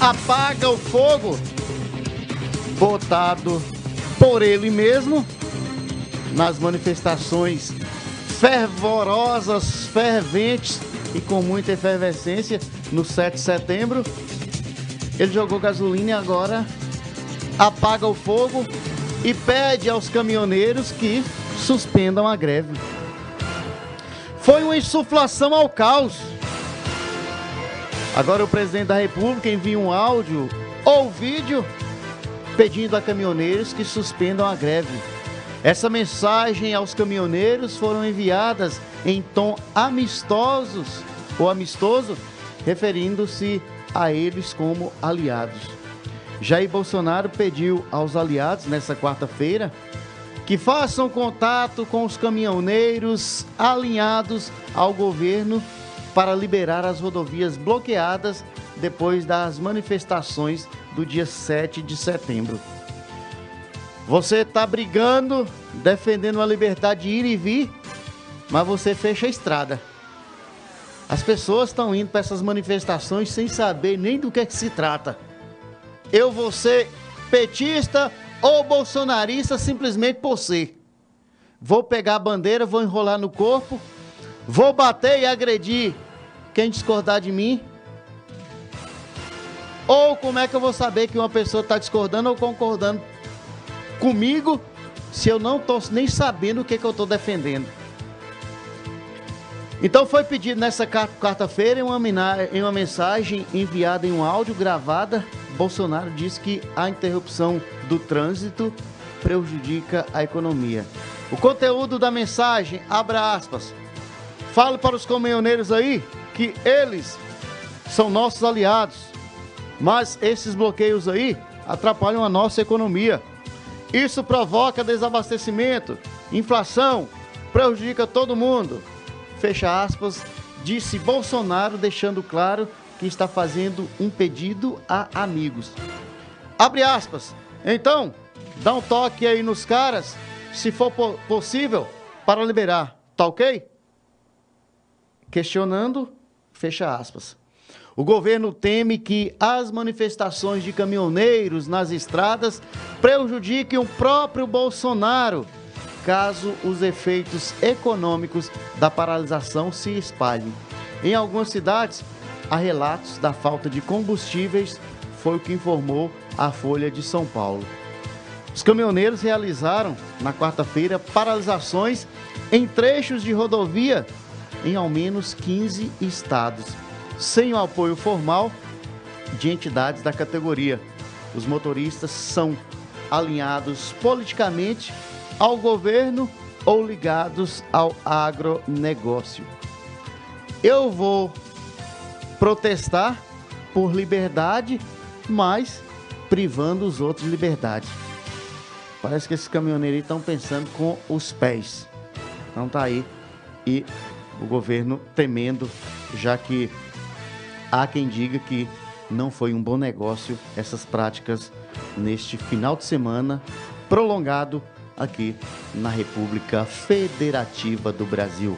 apaga o fogo botado por ele mesmo nas manifestações fervorosas, ferventes e com muita efervescência no 7 de setembro. Ele jogou gasolina e agora apaga o fogo e pede aos caminhoneiros que suspendam a greve. Foi uma insuflação ao caos. Agora o presidente da República envia um áudio ou vídeo pedindo a caminhoneiros que suspendam a greve. Essa mensagem aos caminhoneiros foram enviadas em tom amistosos ou amistoso, referindo-se a eles como aliados. Jair Bolsonaro pediu aos aliados nessa quarta-feira que façam contato com os caminhoneiros alinhados ao governo para liberar as rodovias bloqueadas depois das manifestações do dia 7 de setembro. Você está brigando, defendendo a liberdade de ir e vir, mas você fecha a estrada. As pessoas estão indo para essas manifestações sem saber nem do que, é que se trata. Eu vou ser petista ou bolsonarista simplesmente por ser. Vou pegar a bandeira, vou enrolar no corpo, vou bater e agredir quem discordar de mim ou como é que eu vou saber que uma pessoa está discordando ou concordando comigo se eu não estou nem sabendo o que, que eu estou defendendo? Então foi pedido nessa quarta-feira em uma, em uma mensagem enviada em um áudio gravada. Bolsonaro disse que a interrupção do trânsito prejudica a economia. O conteúdo da mensagem, abra aspas. Fale para os caminhoneiros aí que eles são nossos aliados mas esses bloqueios aí atrapalham a nossa economia. Isso provoca desabastecimento, inflação, prejudica todo mundo. Fecha aspas, disse Bolsonaro, deixando claro que está fazendo um pedido a amigos. Abre aspas. Então, dá um toque aí nos caras, se for possível, para liberar. Tá ok? Questionando, fecha aspas. O governo teme que as manifestações de caminhoneiros nas estradas prejudiquem o próprio Bolsonaro, caso os efeitos econômicos da paralisação se espalhem. Em algumas cidades, há relatos da falta de combustíveis, foi o que informou a Folha de São Paulo. Os caminhoneiros realizaram, na quarta-feira, paralisações em trechos de rodovia em ao menos 15 estados sem o apoio formal de entidades da categoria. Os motoristas são alinhados politicamente ao governo ou ligados ao agronegócio. Eu vou protestar por liberdade, mas privando os outros de liberdade. Parece que esses caminhoneiros estão pensando com os pés. Então tá aí e o governo temendo, já que há quem diga que não foi um bom negócio essas práticas neste final de semana prolongado aqui na República Federativa do Brasil.